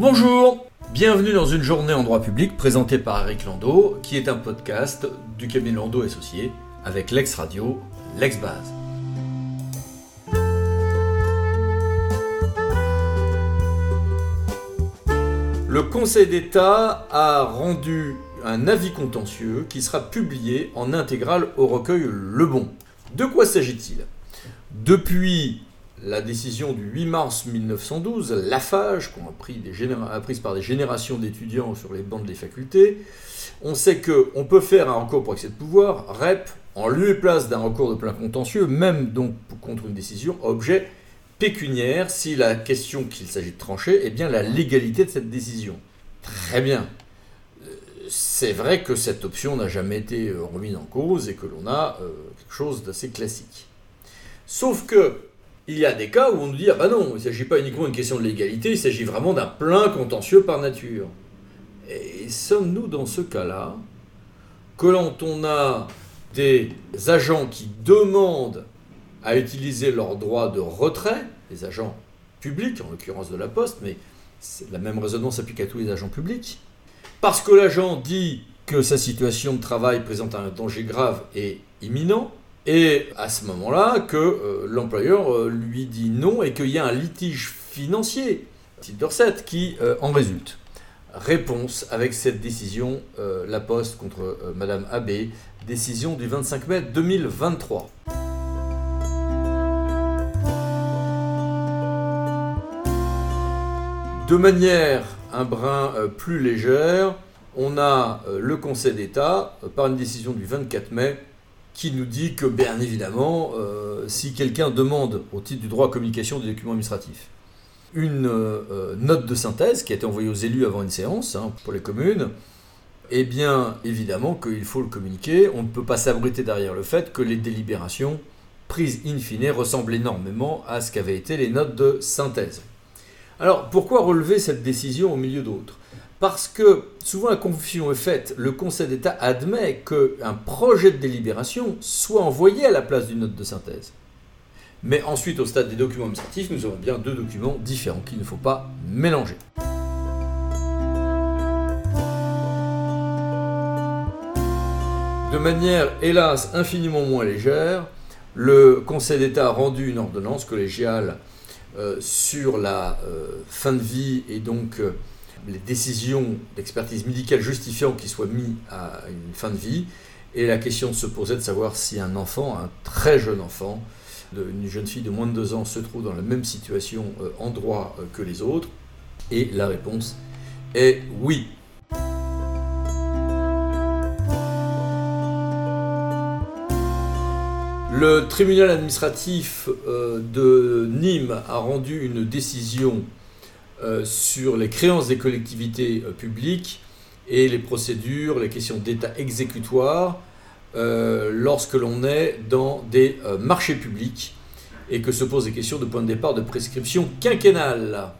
Bonjour Bienvenue dans une journée en droit public présentée par Eric Landau, qui est un podcast du cabinet Landau Associé avec l'ex-radio, l'ex-base. Le Conseil d'État a rendu un avis contentieux qui sera publié en intégrale au recueil Le Bon. De quoi s'agit-il? Depuis la décision du 8 mars 1912, l'AFAGE, qu'on a, pris prise par des générations d'étudiants sur les bancs des facultés, on sait qu'on peut faire un recours pour excès de pouvoir, REP, en lieu et place d'un recours de plein contentieux, même donc contre une décision objet pécuniaire, si la question qu'il s'agit de trancher est bien la légalité de cette décision. Très bien. C'est vrai que cette option n'a jamais été remise en cause et que l'on a euh, quelque chose d'assez classique. Sauf que il y a des cas où on nous dit ah bah non, il ne s'agit pas uniquement d'une question de légalité, il s'agit vraiment d'un plein contentieux par nature. Et sommes-nous dans ce cas-là que quand on a des agents qui demandent à utiliser leur droit de retrait, les agents publics, en l'occurrence de la Poste, mais la même raisonnement s'applique à tous les agents publics, parce que l'agent dit que sa situation de travail présente un danger grave et imminent, et à ce moment-là que euh, l'employeur euh, lui dit non et qu'il y a un litige financier, titre de qui euh, en résulte. Réponse avec cette décision, La Poste contre Madame Abbé, décision du 25 mai 2023. De manière un brin plus légère, on a le Conseil d'État, par une décision du 24 mai, qui nous dit que, bien évidemment, euh, si quelqu'un demande au titre du droit à communication des documents administratifs une euh, note de synthèse qui a été envoyée aux élus avant une séance hein, pour les communes, eh bien évidemment qu'il faut le communiquer. On ne peut pas s'abriter derrière le fait que les délibérations prises in fine ressemblent énormément à ce qu'avaient été les notes de synthèse. Alors pourquoi relever cette décision au milieu d'autres? Parce que souvent la confusion est faite. Le Conseil d'État admet qu'un projet de délibération soit envoyé à la place d'une note de synthèse. Mais ensuite, au stade des documents administratifs, nous avons bien deux documents différents qu'il ne faut pas mélanger. De manière, hélas, infiniment moins légère, le Conseil d'État a rendu une ordonnance collégiale euh, sur la euh, fin de vie et donc euh, les décisions d'expertise médicale justifiant qu'il soit mis à une fin de vie. Et la question se posait de savoir si un enfant, un très jeune enfant, une jeune fille de moins de 2 ans se trouve dans la même situation euh, en droit euh, que les autres. Et la réponse est oui. Le tribunal administratif euh, de Nîmes a rendu une décision sur les créances des collectivités euh, publiques et les procédures, les questions d'état exécutoire euh, lorsque l'on est dans des marchés publics et que se posent des questions de point de départ de prescription quinquennale.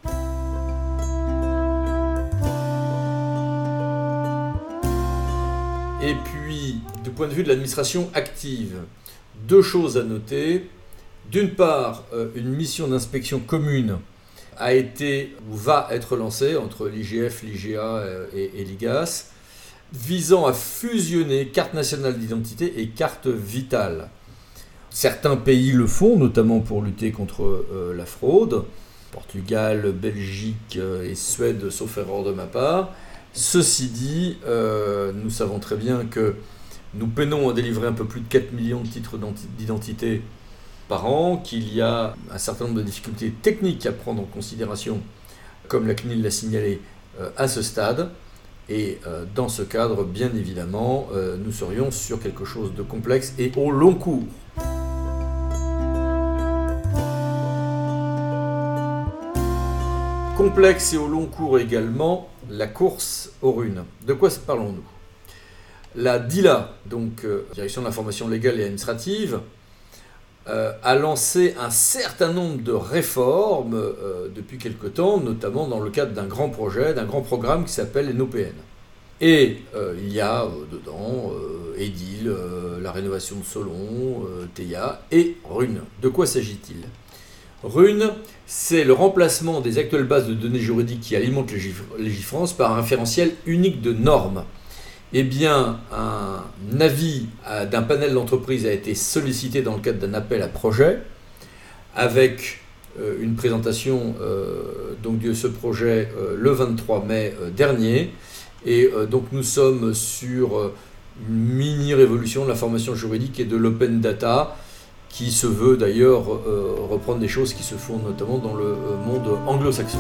Et puis, du point de vue de l'administration active, deux choses à noter. D'une part, une mission d'inspection commune a été ou va être lancé entre l'IGF, l'IGA euh, et, l'IGAS, visant à fusionner carte nationale d'identité et carte vitale. Certains pays le font, notamment pour lutter contre euh, la fraude. Portugal, Belgique euh, et Suède, sauf erreur de ma part. Ceci dit, nous savons très bien que nous peinons à délivrer un peu plus de 4 millions de titres d'identité qu'il y a un certain nombre de difficultés techniques à prendre en considération, comme la CNIL l'a signalé euh, à ce stade. Et euh, dans ce cadre, bien évidemment, euh, nous serions sur quelque chose de complexe et au long cours. Complexe et au long cours également, la course aux runes. De quoi parlons-nous? La DILA, donc Direction de l'information légale et administrative, euh, a lancé un certain nombre de réformes euh, depuis quelque temps, notamment dans le cadre d'un grand projet, d'un grand programme qui s'appelle NOPN. Et euh, il y a dedans Edil, la rénovation de Solon, Théa et Rune. De quoi s'agit-il? Rune, c'est le remplacement des actuelles bases de données juridiques qui alimentent Légifrance par un référentiel unique de normes. Eh bien, un avis d'un panel d'entreprise a été sollicité dans le cadre d'un appel à projet, avec euh, une présentation euh, donc de ce projet euh, le 23 mai dernier. Et donc nous sommes sur une mini révolution de la formation juridique et de l'open data qui se veut d'ailleurs reprendre des choses qui se font notamment dans le monde anglo-saxon.